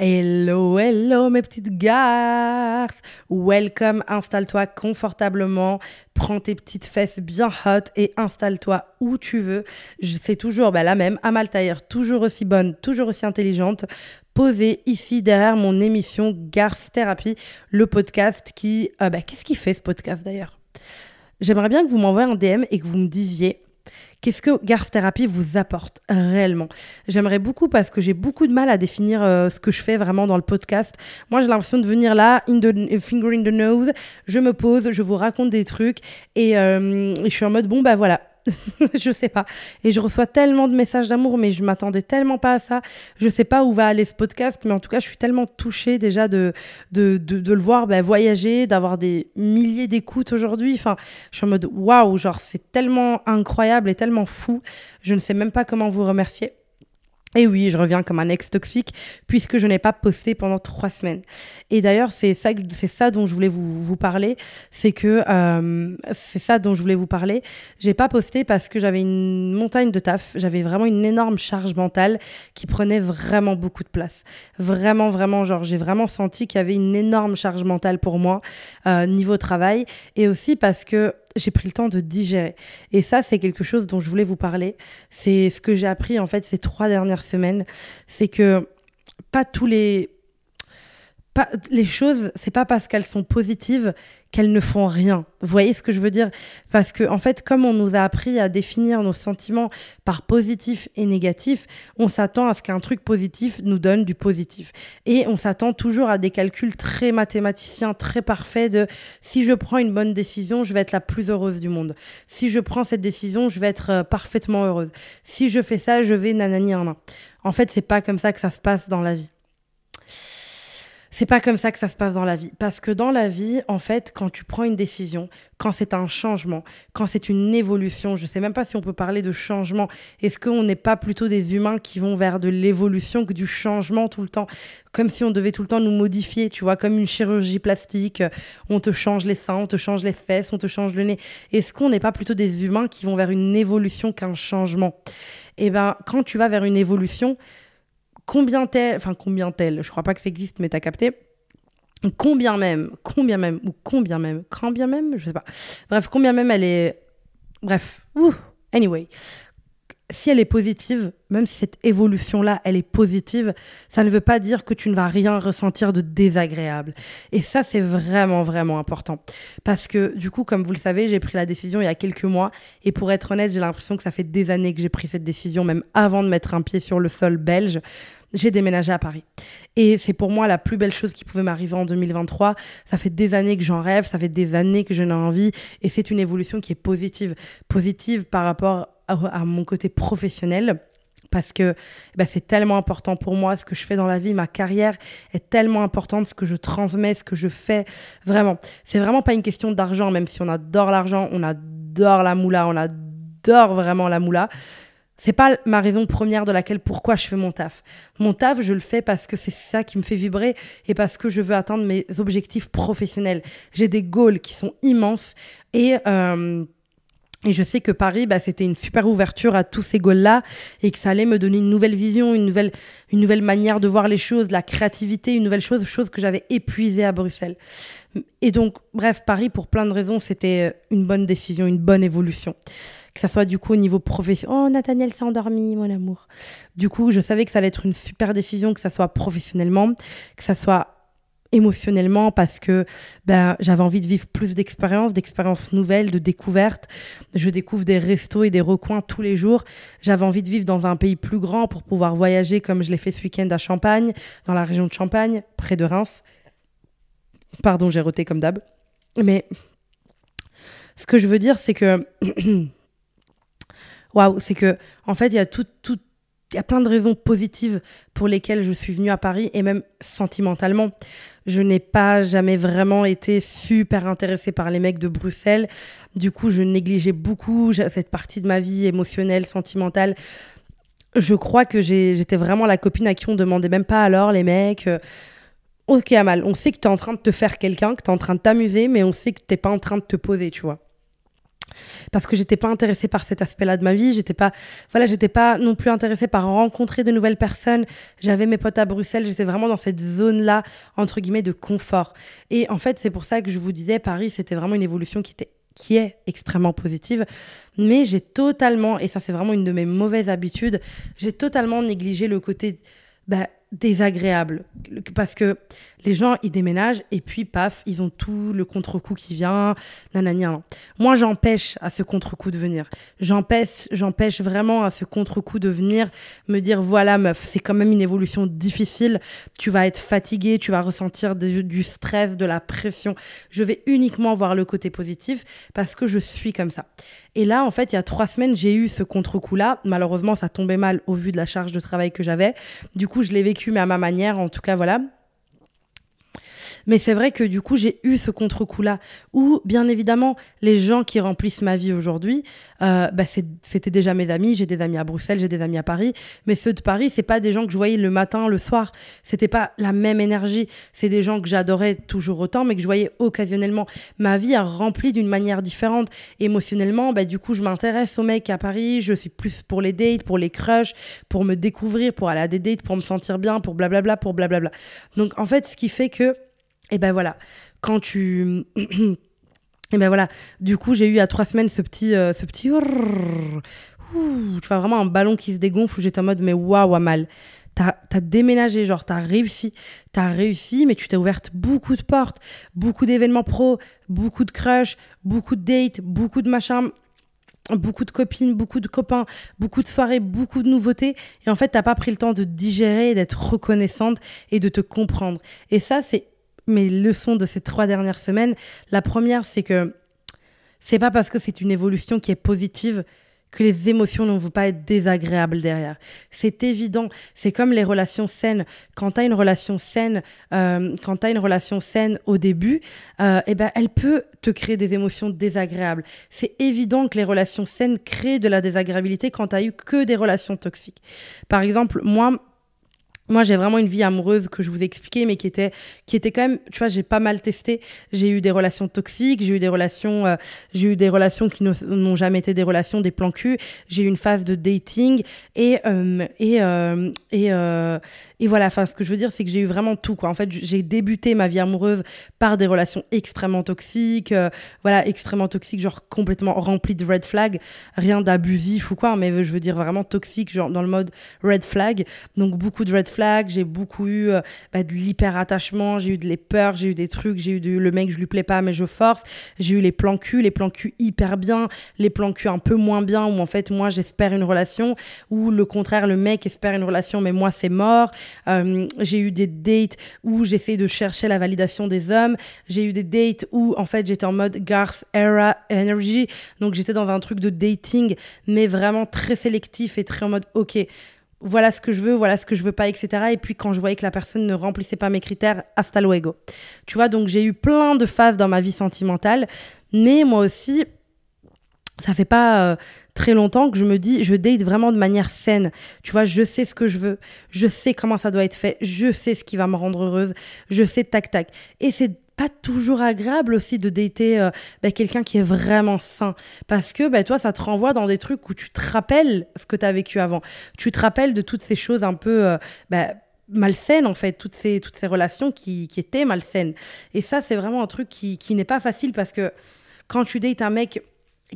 Hello, hello mes petites garces. Welcome, installe-toi confortablement, prends tes petites fesses bien hot et installe-toi où tu veux. Sais toujours bah, la même, Amal Taher, toujours aussi bonne, toujours aussi intelligente, posée ici derrière mon émission Garce Thérapie, le podcast qui... Euh, bah, Qu'est-ce qui fait ce podcast d'ailleurs? J'aimerais bien que vous m'envoyiez un DM et que vous me disiez Qu'est-ce que Garth Therapy vous apporte réellement? J'aimerais beaucoup parce que j'ai beaucoup de mal à définir euh, ce que je fais vraiment dans le podcast. Moi, j'ai l'impression de venir là, in the, finger in the nose, je me pose, je vous raconte des trucs et, euh, et je suis en mode bon bah voilà, je sais pas. Et je reçois tellement de messages d'amour, mais je m'attendais tellement pas à ça. Je sais pas où va aller ce podcast, mais en tout cas, je suis tellement touchée déjà de, de, de, le voir bah, voyager, d'avoir des milliers d'écoutes aujourd'hui. Enfin, je suis en mode waouh, genre c'est tellement incroyable et tellement fou. Je ne sais même pas comment vous remercier. Et oui, je reviens comme un ex toxique puisque je n'ai pas posté pendant trois semaines. Et d'ailleurs, c'est ça, c'est ça dont je voulais vous, vous parler. C'est que euh, c'est ça dont je voulais vous parler. J'ai pas posté parce que j'avais une montagne de taf. J'avais vraiment une énorme charge mentale qui prenait vraiment beaucoup de place. Vraiment, vraiment, genre j'ai vraiment senti qu'il y avait une énorme charge mentale pour moi euh, niveau travail et aussi parce que j'ai pris le temps de digérer. Et ça, c'est quelque chose dont je voulais vous parler. C'est ce que j'ai appris en fait ces trois dernières semaines. C'est que pas tous les les choses, c'est pas parce qu'elles sont positives qu'elles ne font rien. Vous voyez ce que je veux dire? Parce que, en fait, comme on nous a appris à définir nos sentiments par positif et négatif, on s'attend à ce qu'un truc positif nous donne du positif. Et on s'attend toujours à des calculs très mathématiciens, très parfaits de si je prends une bonne décision, je vais être la plus heureuse du monde. Si je prends cette décision, je vais être euh, parfaitement heureuse. Si je fais ça, je vais nanani en En fait, c'est pas comme ça que ça se passe dans la vie c'est pas comme ça que ça se passe dans la vie. Parce que dans la vie, en fait, quand tu prends une décision, quand c'est un changement, quand c'est une évolution, je sais même pas si on peut parler de changement. Est-ce qu'on n'est pas plutôt des humains qui vont vers de l'évolution que du changement tout le temps? Comme si on devait tout le temps nous modifier, tu vois, comme une chirurgie plastique. On te change les seins, on te change les fesses, on te change le nez. Est-ce qu'on n'est pas plutôt des humains qui vont vers une évolution qu'un changement? Eh ben, quand tu vas vers une évolution, combien tel, enfin combien tel, je crois pas que ça existe, mais t'as capté. Combien même, combien même, ou combien même, combien même, je sais pas. Bref, combien même elle est. Bref, anyway si elle est positive, même si cette évolution-là, elle est positive, ça ne veut pas dire que tu ne vas rien ressentir de désagréable. Et ça, c'est vraiment, vraiment important. Parce que, du coup, comme vous le savez, j'ai pris la décision il y a quelques mois. Et pour être honnête, j'ai l'impression que ça fait des années que j'ai pris cette décision, même avant de mettre un pied sur le sol belge. J'ai déménagé à Paris. Et c'est pour moi la plus belle chose qui pouvait m'arriver en 2023. Ça fait des années que j'en rêve, ça fait des années que je n'ai envie. Et c'est une évolution qui est positive. Positive par rapport à, mon côté professionnel parce que bah, c'est tellement important pour moi ce que je fais dans la vie, ma carrière est tellement importante, ce que je transmets, ce que je fais. Vraiment, c'est vraiment pas une question d'argent, même si on adore l'argent, on adore la moula, on adore vraiment la moula. C'est pas ma raison première de laquelle pourquoi je fais mon taf. Mon taf, je le fais parce que c'est ça qui me fait vibrer et parce que je veux atteindre mes objectifs professionnels. J'ai des goals qui sont immenses et euh, et je sais que Paris, bah, c'était une super ouverture à tous ces goals-là et que ça allait me donner une nouvelle vision, une nouvelle, une nouvelle manière de voir les choses, la créativité, une nouvelle chose, chose que j'avais épuisée à Bruxelles. Et donc, bref, Paris, pour plein de raisons, c'était une bonne décision, une bonne évolution. Que ça soit du coup au niveau professionnel. Oh, Nathaniel s'est endormi, mon amour. Du coup, je savais que ça allait être une super décision, que ça soit professionnellement, que ça soit émotionnellement parce que ben, j'avais envie de vivre plus d'expériences, d'expériences nouvelles, de découvertes. Je découvre des restos et des recoins tous les jours. J'avais envie de vivre dans un pays plus grand pour pouvoir voyager comme je l'ai fait ce week-end à Champagne, dans la région de Champagne, près de Reims. Pardon, j'ai roté comme d'hab. Mais ce que je veux dire, c'est que... Waouh, c'est que, en fait, il y a tout, tout, il y a plein de raisons positives pour lesquelles je suis venue à Paris et même sentimentalement. Je n'ai pas jamais vraiment été super intéressée par les mecs de Bruxelles. Du coup, je négligeais beaucoup cette partie de ma vie émotionnelle, sentimentale. Je crois que j'étais vraiment la copine à qui on demandait même pas alors les mecs. Euh, ok, Amal, on sait que tu es en train de te faire quelqu'un, que tu es en train de t'amuser, mais on sait que tu pas en train de te poser, tu vois. Parce que j'étais pas intéressée par cet aspect-là de ma vie. J'étais pas, voilà, j'étais pas non plus intéressée par rencontrer de nouvelles personnes. J'avais mes potes à Bruxelles. J'étais vraiment dans cette zone-là, entre guillemets, de confort. Et en fait, c'est pour ça que je vous disais, Paris, c'était vraiment une évolution qui était qui est extrêmement positive, mais j'ai totalement, et ça c'est vraiment une de mes mauvaises habitudes, j'ai totalement négligé le côté bah, désagréable. Parce que les gens, ils déménagent et puis, paf, ils ont tout le contre-coup qui vient. Nanani, Moi, j'empêche à ce contre-coup de venir. J'empêche, j'empêche vraiment à ce contre-coup de venir me dire voilà, meuf, c'est quand même une évolution difficile. Tu vas être fatigué, tu vas ressentir du stress, de la pression. Je vais uniquement voir le côté positif parce que je suis comme ça. Et là, en fait, il y a trois semaines, j'ai eu ce contre-coup-là. Malheureusement, ça tombait mal au vu de la charge de travail que j'avais. Du coup, je l'ai vécu, mais à ma manière. En tout cas, voilà. Mais c'est vrai que du coup, j'ai eu ce contre-coup-là où, bien évidemment, les gens qui remplissent ma vie aujourd'hui, euh, bah, c'était déjà mes amis. J'ai des amis à Bruxelles, j'ai des amis à Paris. Mais ceux de Paris, c'est pas des gens que je voyais le matin, le soir. C'était pas la même énergie. C'est des gens que j'adorais toujours autant, mais que je voyais occasionnellement. Ma vie a rempli d'une manière différente. Émotionnellement, bah, du coup, je m'intéresse aux mecs à Paris. Je suis plus pour les dates, pour les crushs, pour me découvrir, pour aller à des dates, pour me sentir bien, pour blablabla, pour blablabla. Donc, en fait, ce qui fait que et ben voilà, quand tu. Et ben voilà, du coup, j'ai eu à trois semaines ce petit. Euh, ce petit... tu vois vraiment un ballon qui se dégonfle où j'étais en mode, mais waouh, mal. T'as as déménagé, genre, t'as réussi. T'as réussi, mais tu t'es ouverte beaucoup de portes, beaucoup d'événements pro, beaucoup de crush, beaucoup de dates, beaucoup de machins beaucoup de copines, beaucoup de copains, beaucoup de soirées, beaucoup de nouveautés. Et en fait, t'as pas pris le temps de digérer, d'être reconnaissante et de te comprendre. Et ça, c'est mes leçons de ces trois dernières semaines. La première, c'est que c'est pas parce que c'est une évolution qui est positive que les émotions ne vont pas être désagréables derrière. C'est évident. C'est comme les relations saines. Quand tu as une relation saine, euh, quand tu une relation saine au début, euh, eh ben, elle peut te créer des émotions désagréables. C'est évident que les relations saines créent de la désagréabilité quand tu as eu que des relations toxiques. Par exemple, moi, moi, j'ai vraiment une vie amoureuse que je vous ai expliqué, mais qui était, qui était quand même, tu vois, j'ai pas mal testé. J'ai eu des relations toxiques, j'ai eu des relations, euh, j'ai eu des relations qui n'ont jamais été des relations, des plans cul. J'ai eu une phase de dating et euh, et euh, et, et voilà. Enfin, ce que je veux dire, c'est que j'ai eu vraiment tout, quoi. En fait, j'ai débuté ma vie amoureuse par des relations extrêmement toxiques, voilà, extrêmement toxiques, genre complètement remplies de red flags, rien d'abusif ou quoi, mais je veux dire vraiment toxique, genre dans le mode red flag. Donc beaucoup de red flags j'ai beaucoup eu euh, bah, de l'hyper-attachement, j'ai eu de les peurs, j'ai eu des trucs, j'ai eu du, le mec, je lui plais pas, mais je force. J'ai eu les plans cul, les plans cul hyper bien, les plans cul un peu moins bien, où en fait, moi, j'espère une relation, ou le contraire, le mec espère une relation, mais moi, c'est mort. Euh, j'ai eu des dates où j'essaie de chercher la validation des hommes. J'ai eu des dates où, en fait, j'étais en mode Garth Era Energy. Donc, j'étais dans un truc de dating, mais vraiment très sélectif et très en mode, OK, voilà ce que je veux, voilà ce que je veux pas, etc. Et puis quand je voyais que la personne ne remplissait pas mes critères, hasta luego. Tu vois, donc j'ai eu plein de phases dans ma vie sentimentale, mais moi aussi, ça fait pas euh, très longtemps que je me dis, je date vraiment de manière saine. Tu vois, je sais ce que je veux, je sais comment ça doit être fait, je sais ce qui va me rendre heureuse, je sais tac tac. Et c'est pas toujours agréable aussi de dater euh, bah, quelqu'un qui est vraiment sain. Parce que bah, toi, ça te renvoie dans des trucs où tu te rappelles ce que tu as vécu avant. Tu te rappelles de toutes ces choses un peu euh, bah, malsaines, en fait, toutes ces, toutes ces relations qui, qui étaient malsaines. Et ça, c'est vraiment un truc qui, qui n'est pas facile parce que quand tu dates un mec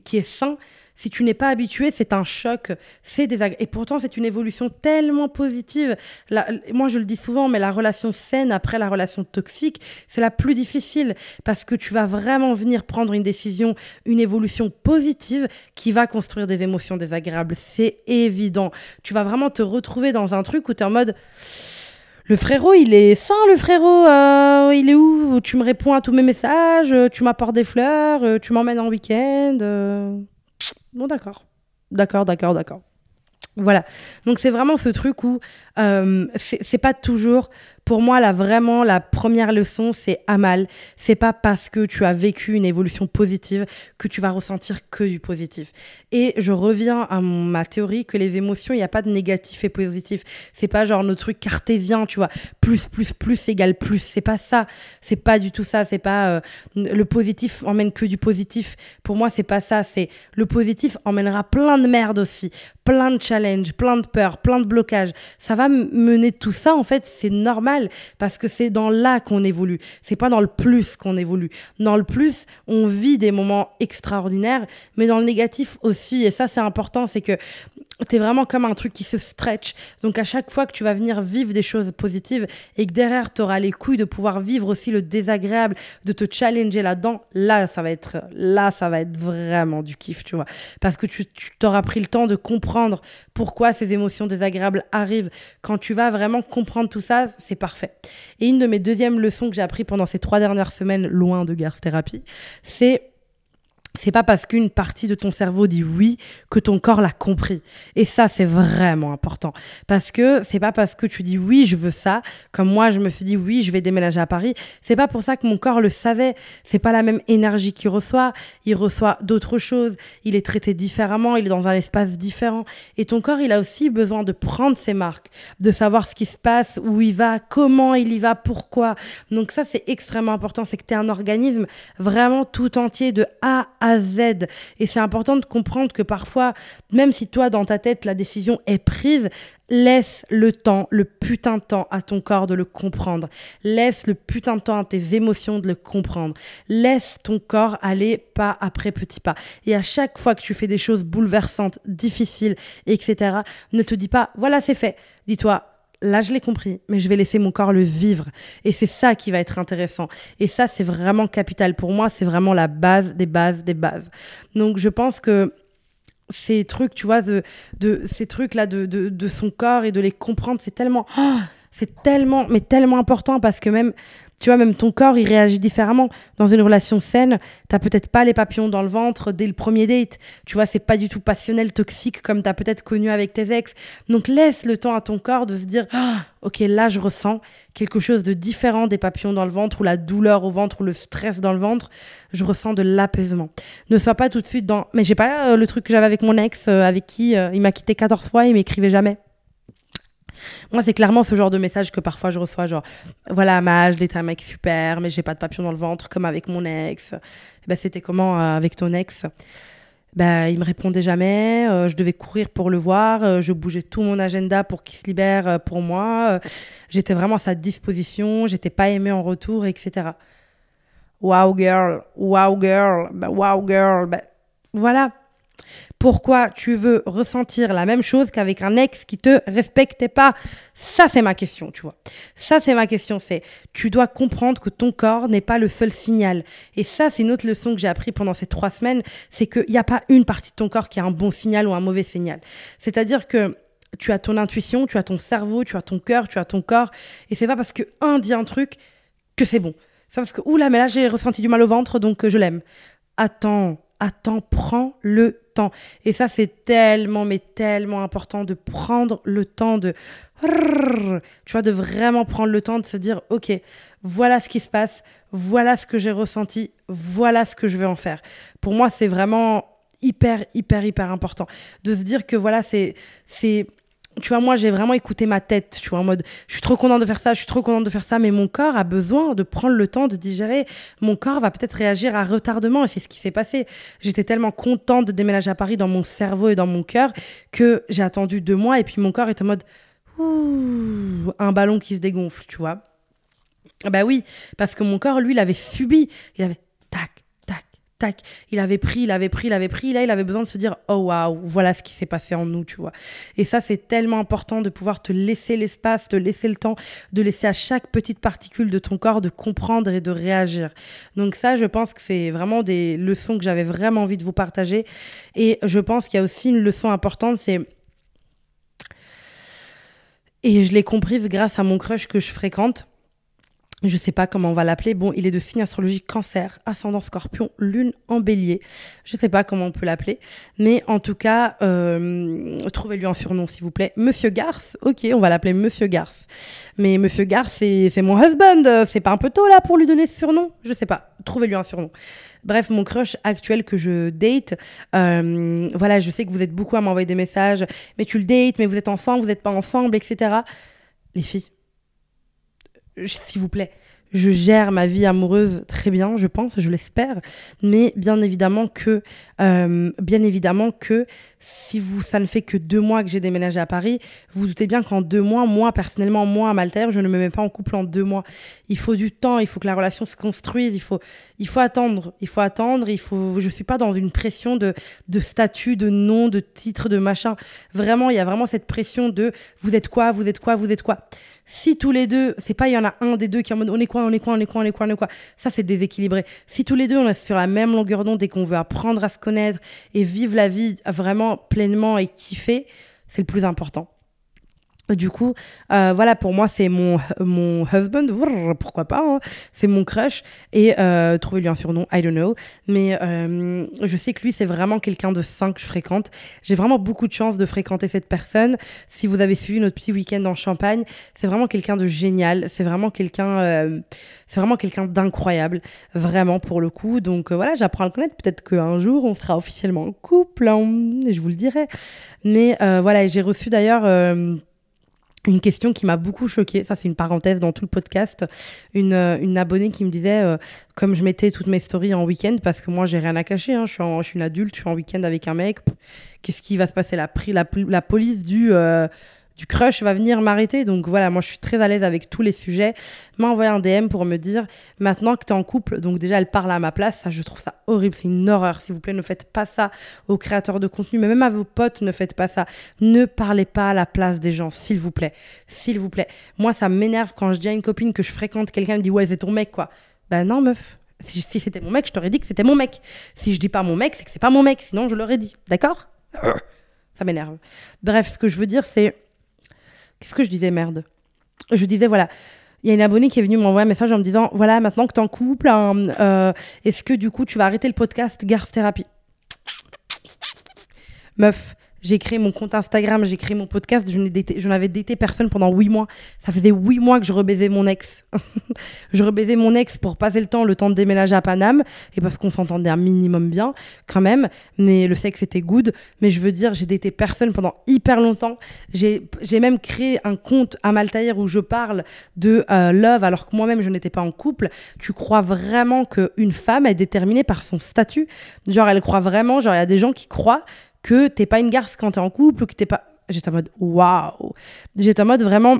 qui est sain, si tu n'es pas habitué, c'est un choc, c'est désagréable. Et pourtant, c'est une évolution tellement positive. moi, je le dis souvent, mais la relation saine après la relation toxique, c'est la plus difficile parce que tu vas vraiment venir prendre une décision, une évolution positive qui va construire des émotions désagréables. C'est évident. Tu vas vraiment te retrouver dans un truc où tu es en mode le frérot, il est sain, le frérot. Euh, il est où? Tu me réponds à tous mes messages, tu m'apportes des fleurs, euh, tu m'emmènes en week-end. Euh. Bon, d'accord. D'accord, d'accord, d'accord. Voilà. Donc c'est vraiment ce truc où euh, c'est pas toujours pour moi, là, vraiment, la première leçon, c'est Amal. C'est pas parce que tu as vécu une évolution positive que tu vas ressentir que du positif. Et je reviens à ma théorie que les émotions, il n'y a pas de négatif et positif. C'est pas genre nos trucs cartésiens, tu vois. Plus, plus, plus égale plus. C'est pas ça. C'est pas du tout ça. C'est pas euh, le positif emmène que du positif. Pour moi, c'est pas ça. C'est le positif emmènera plein de merde aussi. Plein de challenges, plein de peurs, plein de blocages. Ça va mener tout ça, en fait, c'est normal parce que c'est dans là qu'on évolue. C'est pas dans le plus qu'on évolue. Dans le plus, on vit des moments extraordinaires, mais dans le négatif aussi. Et ça, c'est important, c'est que tu es vraiment comme un truc qui se stretch. Donc à chaque fois que tu vas venir vivre des choses positives et que derrière tu auras les couilles de pouvoir vivre aussi le désagréable, de te challenger là-dedans, là ça va être là ça va être vraiment du kiff, tu vois. Parce que tu t'auras pris le temps de comprendre pourquoi ces émotions désagréables arrivent. Quand tu vas vraiment comprendre tout ça, c'est parfait. Et une de mes deuxièmes leçons que j'ai appris pendant ces trois dernières semaines loin de Garth Thérapie, c'est c'est pas parce qu'une partie de ton cerveau dit oui que ton corps l'a compris. Et ça, c'est vraiment important. Parce que c'est pas parce que tu dis oui, je veux ça, comme moi, je me suis dit oui, je vais déménager à Paris. C'est pas pour ça que mon corps le savait. C'est pas la même énergie qu'il reçoit. Il reçoit d'autres choses. Il est traité différemment. Il est dans un espace différent. Et ton corps, il a aussi besoin de prendre ses marques, de savoir ce qui se passe, où il va, comment il y va, pourquoi. Donc ça, c'est extrêmement important. C'est que tu es un organisme vraiment tout entier de A à Z. Et c'est important de comprendre que parfois, même si toi, dans ta tête, la décision est prise, laisse le temps, le putain de temps à ton corps de le comprendre. Laisse le putain de temps à tes émotions de le comprendre. Laisse ton corps aller pas après petit pas. Et à chaque fois que tu fais des choses bouleversantes, difficiles, etc., ne te dis pas, voilà, c'est fait. Dis-toi, là je l'ai compris, mais je vais laisser mon corps le vivre. Et c'est ça qui va être intéressant. Et ça, c'est vraiment capital. Pour moi, c'est vraiment la base des bases des bases. Donc je pense que ces trucs, tu vois, de, ces trucs-là de, de, son corps et de les comprendre, c'est tellement... c'est tellement, mais tellement important parce que même tu vois, même ton corps, il réagit différemment. Dans une relation saine, t'as peut-être pas les papillons dans le ventre dès le premier date. Tu vois, c'est pas du tout passionnel, toxique comme t'as peut-être connu avec tes ex. Donc laisse le temps à ton corps de se dire, ah, ok, là je ressens quelque chose de différent des papillons dans le ventre ou la douleur au ventre ou le stress dans le ventre. Je ressens de l'apaisement. Ne sois pas tout de suite dans, mais j'ai pas euh, le truc que j'avais avec mon ex, euh, avec qui euh, il m'a quitté 14 fois, il m'écrivait jamais. Moi, c'est clairement ce genre de message que parfois je reçois, genre, voilà, Maj, j'étais un mec super, mais j'ai pas de papillon dans le ventre, comme avec mon ex. Ben, c'était comment euh, avec ton ex? Ben, il me répondait jamais, euh, je devais courir pour le voir, euh, je bougeais tout mon agenda pour qu'il se libère pour moi, j'étais vraiment à sa disposition, j'étais pas aimée en retour, etc. Wow girl, wow girl, ben, wow girl, ben, voilà, pourquoi tu veux ressentir la même chose qu'avec un ex qui te respectait pas Ça, c'est ma question, tu vois. Ça, c'est ma question. C'est, tu dois comprendre que ton corps n'est pas le seul signal. Et ça, c'est une autre leçon que j'ai appris pendant ces trois semaines. C'est qu'il n'y a pas une partie de ton corps qui a un bon signal ou un mauvais signal. C'est-à-dire que tu as ton intuition, tu as ton cerveau, tu as ton cœur, tu as ton corps. Et c'est pas parce que un dit un truc que c'est bon. C'est parce que, oula, mais là, j'ai ressenti du mal au ventre, donc euh, je l'aime. Attends, attends, prends le temps. Et ça, c'est tellement, mais tellement important de prendre le temps de... Tu vois, de vraiment prendre le temps de se dire, OK, voilà ce qui se passe, voilà ce que j'ai ressenti, voilà ce que je vais en faire. Pour moi, c'est vraiment hyper, hyper, hyper important de se dire que voilà, c'est... c'est tu vois, moi, j'ai vraiment écouté ma tête, tu vois, en mode, je suis trop contente de faire ça, je suis trop contente de faire ça, mais mon corps a besoin de prendre le temps de digérer. Mon corps va peut-être réagir à retardement, et c'est ce qui s'est passé. J'étais tellement contente de déménager à Paris dans mon cerveau et dans mon cœur que j'ai attendu deux mois, et puis mon corps est en mode, ouh, un ballon qui se dégonfle, tu vois. Bah oui, parce que mon corps, lui, il avait subi, il avait tac, il avait pris, il avait pris, il avait pris. Là, il avait besoin de se dire, oh waouh, voilà ce qui s'est passé en nous, tu vois. Et ça, c'est tellement important de pouvoir te laisser l'espace, te laisser le temps, de laisser à chaque petite particule de ton corps de comprendre et de réagir. Donc ça, je pense que c'est vraiment des leçons que j'avais vraiment envie de vous partager. Et je pense qu'il y a aussi une leçon importante, c'est et je l'ai comprise grâce à mon crush que je fréquente je sais pas comment on va l'appeler. Bon, il est de signe astrologique cancer, ascendant scorpion, lune en bélier. Je sais pas comment on peut l'appeler. Mais en tout cas, euh, trouvez-lui un surnom, s'il vous plaît. Monsieur Garth, ok, on va l'appeler Monsieur Garth. Mais Monsieur Garth, c'est mon husband. C'est pas un peu tôt là pour lui donner ce surnom? Je sais pas. Trouvez-lui un surnom. Bref, mon crush actuel que je date, euh, voilà, je sais que vous êtes beaucoup à m'envoyer des messages. Mais tu le dates, mais vous êtes ensemble, vous n'êtes pas ensemble, etc. Les filles s'il vous plaît, je gère ma vie amoureuse très bien, je pense, je l'espère, mais bien évidemment que, euh, bien évidemment que si vous, ça ne fait que deux mois que j'ai déménagé à Paris, vous, doutez bien qu'en deux mois, moi personnellement, moi à Maltaire, je ne me mets pas en couple en deux mois. Il faut du temps, il faut que la relation se construise, il faut, il faut attendre, il faut attendre, il faut. Je suis pas dans une pression de, de statut, de nom, de titre, de machin. Vraiment, il y a vraiment cette pression de vous êtes quoi, vous êtes quoi, vous êtes quoi. Si tous les deux, c'est pas il y en a un des deux qui est en mode on est quoi, on est quoi, on est quoi, on est quoi, on est quoi. Ça, c'est déséquilibré. Si tous les deux, on est sur la même longueur d'onde et qu'on veut apprendre à se connaître et vivre la vie vraiment pleinement et kiffer, c'est le plus important. Du coup, euh, voilà, pour moi, c'est mon, mon husband, pourquoi pas, hein. c'est mon crush, et euh, trouvez-lui un surnom, I don't know, mais euh, je sais que lui, c'est vraiment quelqu'un de sain que je fréquente. J'ai vraiment beaucoup de chance de fréquenter cette personne. Si vous avez suivi notre petit week-end en Champagne, c'est vraiment quelqu'un de génial, c'est vraiment quelqu'un c'est vraiment quelqu'un d'incroyable, vraiment pour le coup. Donc voilà, j'apprends à le connaître. Peut-être qu'un jour, on sera officiellement en couple, hein, je vous le dirai. Mais voilà, j'ai reçu d'ailleurs une question qui m'a beaucoup choquée, ça c'est une parenthèse dans tout le podcast, une, euh, une abonnée qui me disait, euh, comme je mettais toutes mes stories en week-end, parce que moi j'ai rien à cacher, hein, je, suis suis une adulte, je suis en week-end avec un mec, qu'est-ce qui va se passer? La, la, la police du... Euh, du crush va venir m'arrêter. Donc voilà, moi je suis très à l'aise avec tous les sujets. M'a envoyé un DM pour me dire maintenant que tu es en couple, donc déjà elle parle à ma place, ça je trouve ça horrible, c'est une horreur. S'il vous plaît, ne faites pas ça aux créateurs de contenu, mais même à vos potes, ne faites pas ça. Ne parlez pas à la place des gens, s'il vous plaît. S'il vous plaît. Moi ça m'énerve quand je dis à une copine que je fréquente quelqu'un, me dit ouais, c'est ton mec quoi. Ben non, meuf. Si, si c'était mon mec, je t'aurais dit que c'était mon mec. Si je dis pas mon mec, c'est que c'est pas mon mec, sinon je l'aurais dit. D'accord? Ça m'énerve. Bref, ce que je veux dire, c'est Qu'est-ce que je disais, merde? Je disais, voilà, il y a une abonnée qui est venue m'envoyer un message en me disant voilà, maintenant que tu es en couple, hein, euh, est-ce que du coup tu vas arrêter le podcast Garce Thérapie? Meuf, j'ai créé mon compte Instagram, j'ai créé mon podcast, je n'avais daté personne pendant huit mois. Ça faisait huit mois que je rebaisais mon ex. je rebaisais mon ex pour passer le temps, le temps de déménager à Paname, et parce qu'on s'entendait un minimum bien, quand même. Mais le sexe était good. Mais je veux dire, j'ai daté personne pendant hyper longtemps. J'ai même créé un compte à Maltaïr où je parle de euh, love alors que moi-même je n'étais pas en couple. Tu crois vraiment qu'une femme est déterminée par son statut? Genre, elle croit vraiment, genre, il y a des gens qui croient que t'es pas une garce quand t'es en couple ou que t'es pas. J'étais en mode waouh. J'étais en mode vraiment.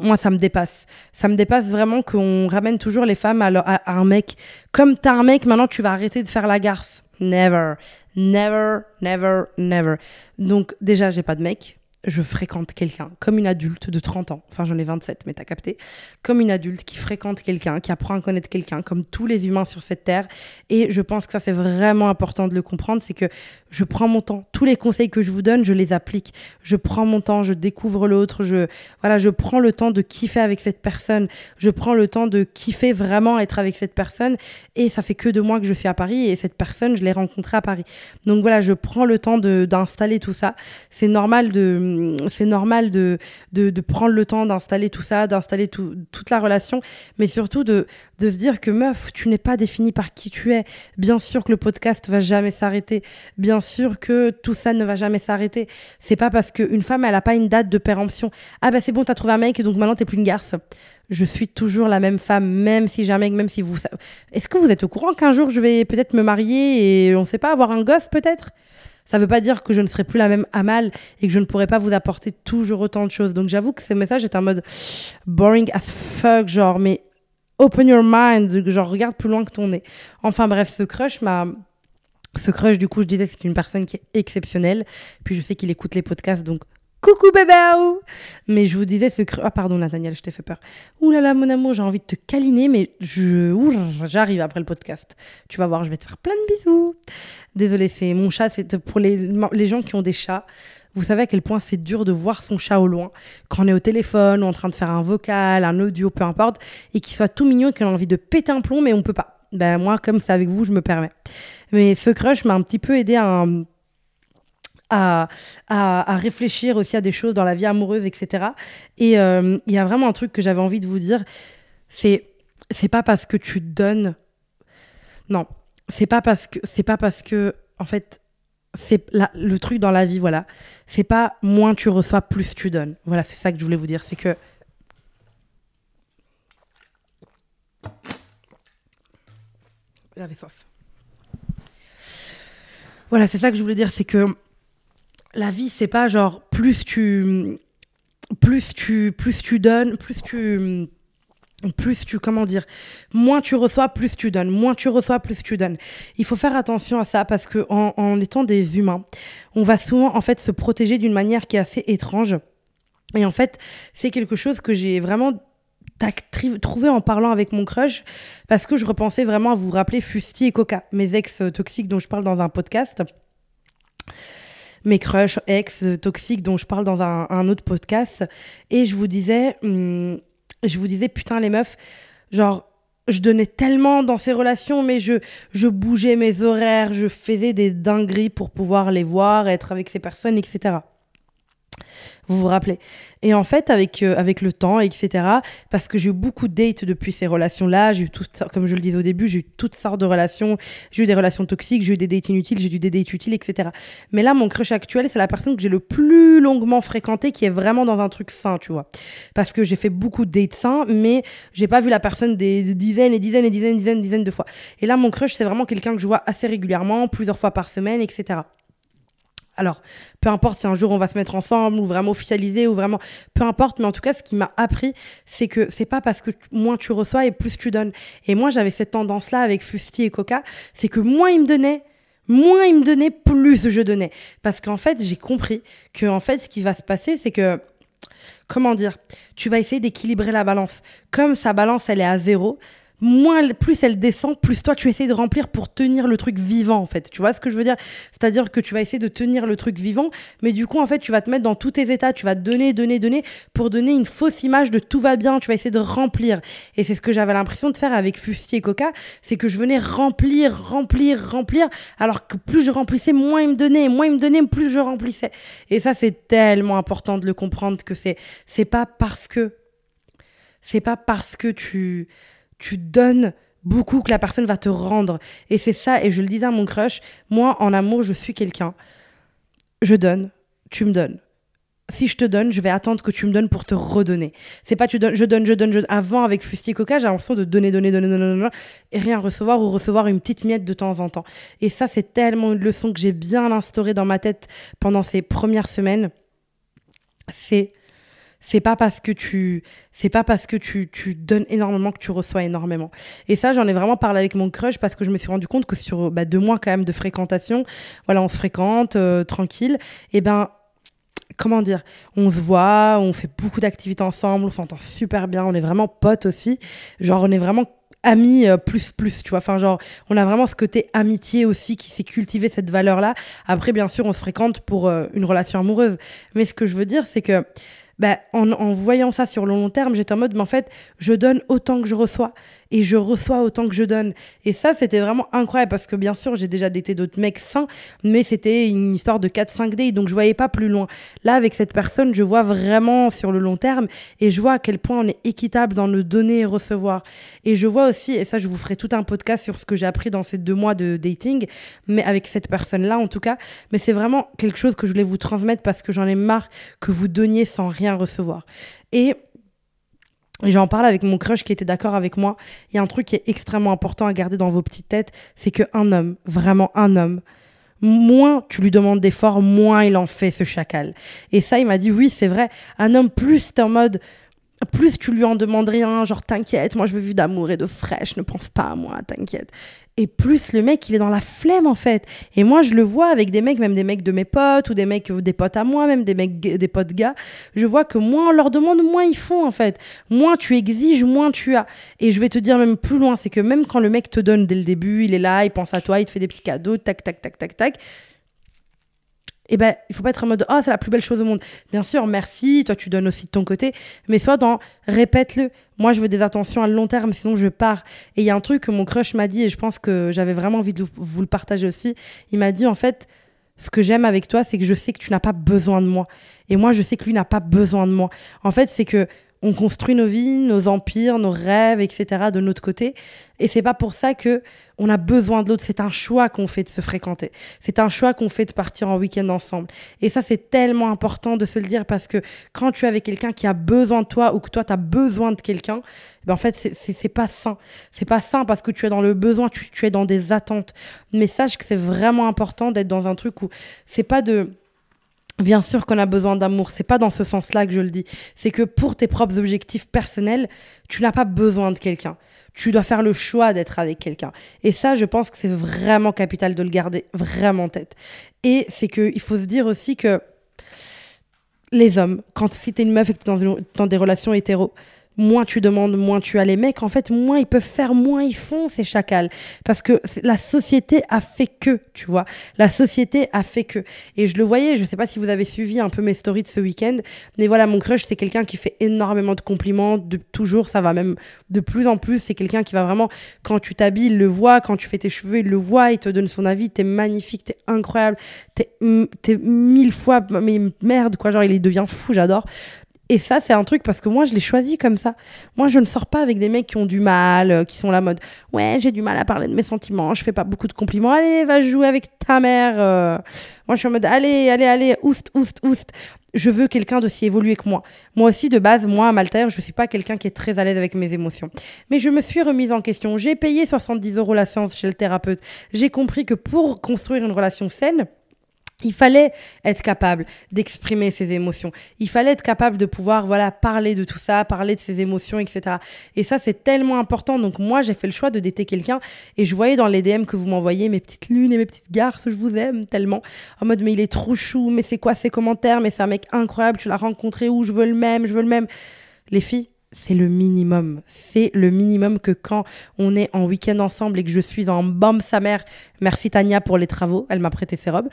Moi, ça me dépasse. Ça me dépasse vraiment qu'on ramène toujours les femmes à, à, un mec. Comme t'as un mec, maintenant tu vas arrêter de faire la garce. Never. Never, never, never. Donc, déjà, j'ai pas de mec je fréquente quelqu'un comme une adulte de 30 ans, enfin j'en ai 27 mais t'as capté, comme une adulte qui fréquente quelqu'un, qui apprend à connaître quelqu'un, comme tous les humains sur cette terre. Et je pense que ça c'est vraiment important de le comprendre, c'est que je prends mon temps. Tous les conseils que je vous donne, je les applique. Je prends mon temps, je découvre l'autre, je voilà, je prends le temps de kiffer avec cette personne. Je prends le temps de kiffer vraiment être avec cette personne. Et ça fait que deux mois que je suis à Paris et cette personne, je l'ai rencontrée à Paris. Donc voilà, je prends le temps d'installer tout ça. C'est normal de c'est normal de, de, prendre le temps d'installer tout ça, d'installer toute la relation, mais surtout de, de se dire que meuf, tu n'es pas définie par qui tu es. Bien sûr que le podcast va jamais s'arrêter. Bien sûr que tout ça ne va jamais s'arrêter. C'est pas parce qu'une femme, elle a pas une date de péremption. Ah bah c'est bon, t'as trouvé un mec donc maintenant t'es plus une garce. Je suis toujours la même femme, même si mec, même si vous. Est-ce que vous êtes au courant qu'un jour je vais peut-être me marier et on sait pas avoir un gosse peut-être? Ça ne veut pas dire que je ne serai plus la même Amal et que je ne pourrai pas vous apporter toujours autant de choses. Donc j'avoue que ce message est un mode boring as fuck, genre, mais open your mind, genre regarde plus loin que ton nez. Enfin bref, ce crush m'a ce crush, du coup, je disais, c'est une personne qui est exceptionnelle. Puis je sais qu'il écoute les podcasts, donc coucou bébé Mais je vous disais ce Ah pardon Nathaniel, je t'ai fait peur. Ouh là là mon amour, j'ai envie de te câliner, mais je... j'arrive après le podcast. Tu vas voir, je vais te faire plein de bisous. Désolée, c'est mon chat, c'est pour les... les gens qui ont des chats. Vous savez à quel point c'est dur de voir son chat au loin, quand on est au téléphone ou en train de faire un vocal, un audio, peu importe, et qu'il soit tout mignon et qu'il a envie de péter un plomb, mais on peut pas. Ben moi, comme c'est avec vous, je me permets. Mais ce crush m'a un petit peu aidé à, à, réfléchir aussi à des choses dans la vie amoureuse, etc. Et euh, il y a vraiment un truc que j'avais envie de vous dire, c'est c'est pas parce que tu donnes, non, c'est pas parce que c'est pas parce que en fait c'est le truc dans la vie, voilà. C'est pas moins tu reçois, plus tu donnes. Voilà, c'est ça que je voulais vous dire. C'est que. J'avais soif. Voilà, c'est ça que je voulais dire. C'est que la vie, c'est pas genre plus tu. Plus tu, plus tu donnes, plus tu plus tu, comment dire, moins tu reçois, plus tu donnes, moins tu reçois, plus tu donnes. Il faut faire attention à ça parce que en, étant des humains, on va souvent en fait se protéger d'une manière qui est assez étrange. Et en fait, c'est quelque chose que j'ai vraiment trouvé en parlant avec mon crush parce que je repensais vraiment à vous rappeler Fusti et Coca, mes ex toxiques dont je parle dans un podcast mes crushs ex toxiques dont je parle dans un, autre podcast. Et je vous disais, hum, je vous disais, putain, les meufs, genre, je donnais tellement dans ces relations, mais je, je bougeais mes horaires, je faisais des dingueries pour pouvoir les voir, être avec ces personnes, etc. Vous vous rappelez Et en fait, avec, euh, avec le temps, etc., parce que j'ai eu beaucoup de dates depuis ces relations-là, j'ai eu toutes, comme je le disais au début, j'ai eu toutes sortes de relations, j'ai eu des relations toxiques, j'ai eu des dates inutiles, j'ai eu des dates utiles, etc. Mais là, mon crush actuel, c'est la personne que j'ai le plus longuement fréquenté, qui est vraiment dans un truc sain, tu vois. Parce que j'ai fait beaucoup de dates sains, mais j'ai pas vu la personne des dizaines et dizaines et dizaines, dizaines, dizaines de fois. Et là, mon crush, c'est vraiment quelqu'un que je vois assez régulièrement, plusieurs fois par semaine, etc. Alors, peu importe si un jour on va se mettre ensemble ou vraiment officialiser ou vraiment, peu importe, mais en tout cas, ce qui m'a appris, c'est que c'est pas parce que moins tu reçois et plus tu donnes. Et moi, j'avais cette tendance-là avec Fusti et Coca, c'est que moins ils me donnaient, moins ils me donnaient, plus je donnais. Parce qu'en fait, j'ai compris que en fait, ce qui va se passer, c'est que comment dire, tu vas essayer d'équilibrer la balance. Comme sa balance, elle est à zéro, plus elle descend, plus toi tu essayes de remplir pour tenir le truc vivant en fait. Tu vois ce que je veux dire? C'est-à-dire que tu vas essayer de tenir le truc vivant, mais du coup en fait tu vas te mettre dans tous tes états, tu vas donner, donner, donner pour donner une fausse image de tout va bien, tu vas essayer de remplir. Et c'est ce que j'avais l'impression de faire avec Fusti et Coca, c'est que je venais remplir, remplir, remplir, alors que plus je remplissais, moins il me donnait, moins il me donnait, plus je remplissais. Et ça c'est tellement important de le comprendre que c'est c'est pas parce que c'est pas parce que tu tu donnes beaucoup que la personne va te rendre. Et c'est ça, et je le disais à mon crush, moi en amour, je suis quelqu'un. Je donne, tu me donnes. Si je te donne, je vais attendre que tu me donnes pour te redonner. C'est pas tu donnes, je donne, je donne, je donne. Avant, avec Fusti et Coca, j'ai l'impression de donner, donner, donner, donner, donner, et rien recevoir ou recevoir une petite miette de temps en temps. Et ça, c'est tellement une leçon que j'ai bien instaurée dans ma tête pendant ces premières semaines. C'est c'est pas parce que tu c'est pas parce que tu, tu, donnes énormément que tu reçois énormément. Et ça j'en ai vraiment parlé avec mon crush parce que je me suis rendu compte que sur bah, deux mois quand même de fréquentation voilà on se fréquente euh, tranquille. Et ben comment dire on se voit on fait beaucoup d'activités ensemble on s'entend super bien on est vraiment potes aussi. Genre on est vraiment amis euh, plus plus tu vois. Enfin genre on a vraiment ce côté amitié aussi qui s'est cultivé cette valeur là après bien sûr on se fréquente pour euh, une relation amoureuse. Mais ce que je veux dire c'est que bah, en, en, voyant ça sur le long terme, j'étais en mode, mais en fait, je donne autant que je reçois et je reçois autant que je donne. Et ça, c'était vraiment incroyable parce que bien sûr, j'ai déjà daté d'autres mecs sains, mais c'était une histoire de 4-5 days, donc je voyais pas plus loin. Là, avec cette personne, je vois vraiment sur le long terme et je vois à quel point on est équitable dans le donner et recevoir. Et je vois aussi, et ça, je vous ferai tout un podcast sur ce que j'ai appris dans ces deux mois de dating, mais avec cette personne-là en tout cas. Mais c'est vraiment quelque chose que je voulais vous transmettre parce que j'en ai marre que vous donniez sans rien recevoir. Et j'en parle avec mon crush qui était d'accord avec moi. Il y a un truc qui est extrêmement important à garder dans vos petites têtes, c'est qu'un homme, vraiment un homme, moins tu lui demandes d'efforts, moins il en fait ce chacal. Et ça, il m'a dit oui, c'est vrai. Un homme plus en mode plus tu lui en demandes rien, genre t'inquiète, moi je veux vu d'amour et de fraîche, ne pense pas à moi, t'inquiète. Et plus le mec, il est dans la flemme en fait. Et moi, je le vois avec des mecs, même des mecs de mes potes ou des mecs, des potes à moi, même des mecs, des potes gars. Je vois que moins on leur demande, moins ils font en fait. Moins tu exiges, moins tu as. Et je vais te dire même plus loin, c'est que même quand le mec te donne dès le début, il est là, il pense à toi, il te fait des petits cadeaux, tac, tac, tac, tac, tac eh ben, il faut pas être en mode oh c'est la plus belle chose au monde. Bien sûr, merci, toi tu donnes aussi de ton côté, mais soit dans répète-le. Moi, je veux des attentions à long terme, sinon je pars. Et il y a un truc que mon crush m'a dit et je pense que j'avais vraiment envie de vous le partager aussi. Il m'a dit en fait, ce que j'aime avec toi, c'est que je sais que tu n'as pas besoin de moi. Et moi, je sais que lui n'a pas besoin de moi. En fait, c'est que on construit nos vies, nos empires, nos rêves, etc. de notre côté. Et c'est pas pour ça que on a besoin de l'autre. C'est un choix qu'on fait de se fréquenter. C'est un choix qu'on fait de partir en week-end ensemble. Et ça, c'est tellement important de se le dire parce que quand tu es avec quelqu'un qui a besoin de toi ou que toi, tu as besoin de quelqu'un, ben en fait, c'est pas sain. C'est pas sain parce que tu es dans le besoin, tu, tu es dans des attentes. Mais sache que c'est vraiment important d'être dans un truc où c'est pas de Bien sûr qu'on a besoin d'amour, c'est pas dans ce sens-là que je le dis. C'est que pour tes propres objectifs personnels, tu n'as pas besoin de quelqu'un. Tu dois faire le choix d'être avec quelqu'un. Et ça, je pense que c'est vraiment capital de le garder vraiment en tête. Et c'est qu'il faut se dire aussi que les hommes, quand si t'es une meuf et que t'es dans, dans des relations hétéro, moins tu demandes, moins tu as les mecs, en fait, moins ils peuvent faire, moins ils font ces chacals. Parce que la société a fait que, tu vois. La société a fait que. Et je le voyais, je sais pas si vous avez suivi un peu mes stories de ce week-end, mais voilà, mon crush, c'est quelqu'un qui fait énormément de compliments, de toujours, ça va même de plus en plus. C'est quelqu'un qui va vraiment, quand tu t'habilles, il le voit, quand tu fais tes cheveux, il le voit, il te donne son avis, t'es magnifique, t'es incroyable, t'es, t'es mille fois, mais merde, quoi, genre, il devient fou, j'adore. Et ça, c'est un truc parce que moi, je l'ai choisi comme ça. Moi, je ne sors pas avec des mecs qui ont du mal, euh, qui sont la mode. Ouais, j'ai du mal à parler de mes sentiments, je fais pas beaucoup de compliments. Allez, va jouer avec ta mère. Euh. Moi, je suis en mode, allez, allez, allez, oust, oust, oust. Je veux quelqu'un d'aussi évolué que moi. Moi aussi, de base, moi, à Maltaire, je suis pas quelqu'un qui est très à l'aise avec mes émotions. Mais je me suis remise en question. J'ai payé 70 euros la séance chez le thérapeute. J'ai compris que pour construire une relation saine, il fallait être capable d'exprimer ses émotions. Il fallait être capable de pouvoir voilà parler de tout ça, parler de ses émotions, etc. Et ça, c'est tellement important. Donc moi, j'ai fait le choix de dater quelqu'un et je voyais dans les DM que vous m'envoyez mes petites lunes et mes petites garces, je vous aime tellement. En mode, mais il est trop chou, mais c'est quoi ses commentaires, mais c'est un mec incroyable, tu l'as rencontré où, je veux le même, je veux le même. Les filles, c'est le minimum. C'est le minimum que quand on est en week-end ensemble et que je suis en bombe sa mère, merci Tania pour les travaux, elle m'a prêté ses robes.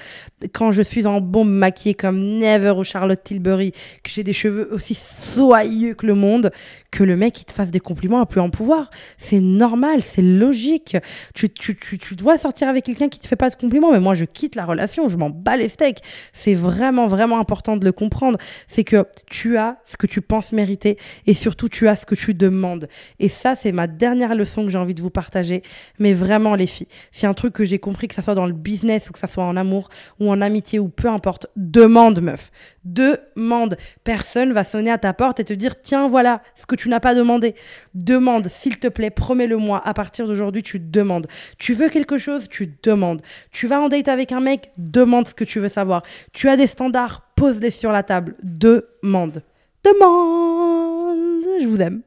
Quand je suis en bombe maquillée comme Never ou Charlotte Tilbury, que j'ai des cheveux aussi soyeux que le monde, que le mec il te fasse des compliments à plus en pouvoir. C'est normal, c'est logique. Tu, tu, tu, tu, dois sortir avec quelqu'un qui te fait pas de compliments, mais moi je quitte la relation, je m'en bats les steaks. C'est vraiment, vraiment important de le comprendre. C'est que tu as ce que tu penses mériter et surtout tu as ce que tu demandes. Et ça, c'est ma dernière leçon que j'ai envie de vous partager. Mais vraiment, les filles, c'est un truc que j'ai compris, que ça soit dans le business ou que ça soit en amour ou en amitié ou peu importe. Demande, meuf. Demande. Personne va sonner à ta porte et te dire, tiens, voilà ce que tu n'as pas demandé. Demande, s'il te plaît, promets-le-moi. À partir d'aujourd'hui, tu demandes. Tu veux quelque chose, tu demandes. Tu vas en date avec un mec, demande ce que tu veux savoir. Tu as des standards, pose-les sur la table. Demande. Demande. Je vous aime.